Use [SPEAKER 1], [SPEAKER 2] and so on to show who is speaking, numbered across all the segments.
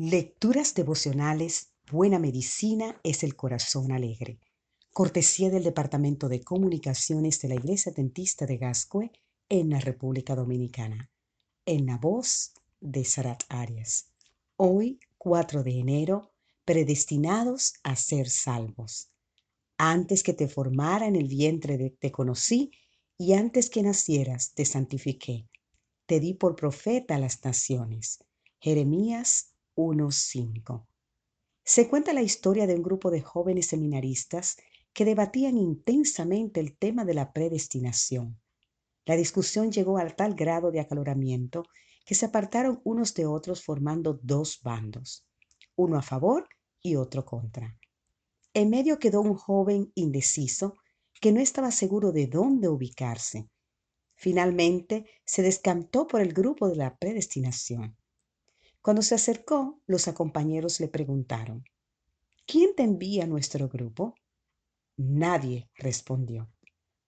[SPEAKER 1] Lecturas devocionales Buena Medicina es el Corazón Alegre. Cortesía del Departamento de Comunicaciones de la Iglesia Dentista de Gascue en la República Dominicana. En la voz de Sarat Arias. Hoy, 4 de enero, predestinados a ser salvos. Antes que te formara en el vientre de, te conocí y antes que nacieras te santifiqué. Te di por profeta a las naciones. Jeremías 1.5. Se cuenta la historia de un grupo de jóvenes seminaristas que debatían intensamente el tema de la predestinación. La discusión llegó al tal grado de acaloramiento que se apartaron unos de otros formando dos bandos, uno a favor y otro contra. En medio quedó un joven indeciso que no estaba seguro de dónde ubicarse. Finalmente se descantó por el grupo de la predestinación. Cuando se acercó, los compañeros le preguntaron, ¿quién te envía a nuestro grupo? Nadie respondió.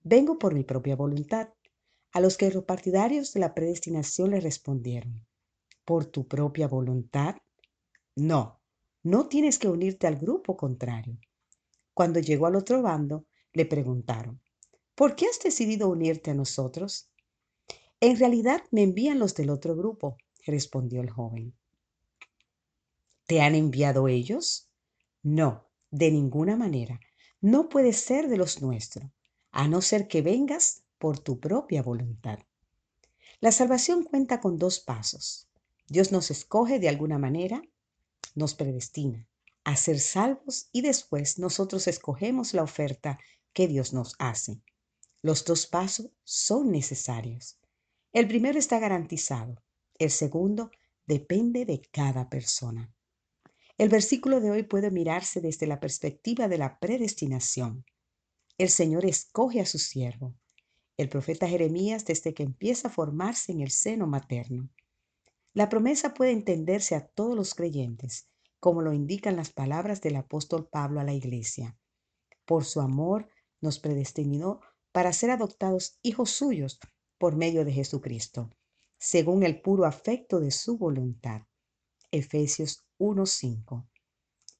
[SPEAKER 1] Vengo por mi propia voluntad. A los que los partidarios de la predestinación le respondieron, ¿por tu propia voluntad? No, no tienes que unirte al grupo contrario. Cuando llegó al otro bando, le preguntaron, ¿por qué has decidido unirte a nosotros? En realidad me envían los del otro grupo, respondió el joven. ¿Te han enviado ellos? No, de ninguna manera. No puedes ser de los nuestros, a no ser que vengas por tu propia voluntad. La salvación cuenta con dos pasos. Dios nos escoge de alguna manera, nos predestina a ser salvos y después nosotros escogemos la oferta que Dios nos hace. Los dos pasos son necesarios. El primero está garantizado, el segundo depende de cada persona. El versículo de hoy puede mirarse desde la perspectiva de la predestinación. El Señor escoge a su siervo, el profeta Jeremías, desde que empieza a formarse en el seno materno. La promesa puede entenderse a todos los creyentes, como lo indican las palabras del apóstol Pablo a la iglesia. Por su amor nos predestinó para ser adoptados hijos suyos por medio de Jesucristo, según el puro afecto de su voluntad. Efesios 1.5.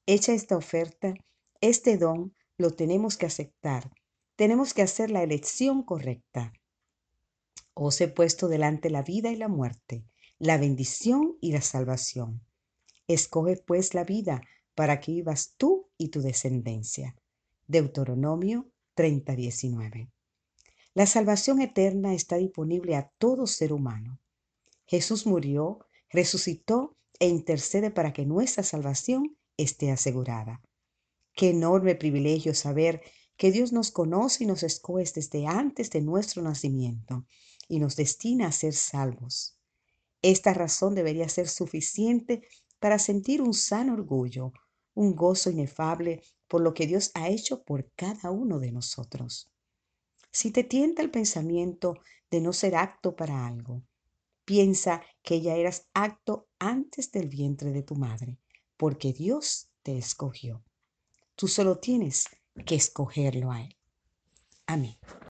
[SPEAKER 1] Hecha esta oferta, este don lo tenemos que aceptar. Tenemos que hacer la elección correcta. Os he puesto delante la vida y la muerte, la bendición y la salvación. Escoge pues la vida para que vivas tú y tu descendencia. Deuteronomio 30:19. La salvación eterna está disponible a todo ser humano. Jesús murió, resucitó e intercede para que nuestra salvación esté asegurada. Qué enorme privilegio saber que Dios nos conoce y nos escoge desde antes de nuestro nacimiento y nos destina a ser salvos. Esta razón debería ser suficiente para sentir un sano orgullo, un gozo inefable por lo que Dios ha hecho por cada uno de nosotros. Si te tienta el pensamiento de no ser acto para algo, Piensa que ya eras acto antes del vientre de tu madre, porque Dios te escogió. Tú solo tienes que escogerlo a Él. Amén.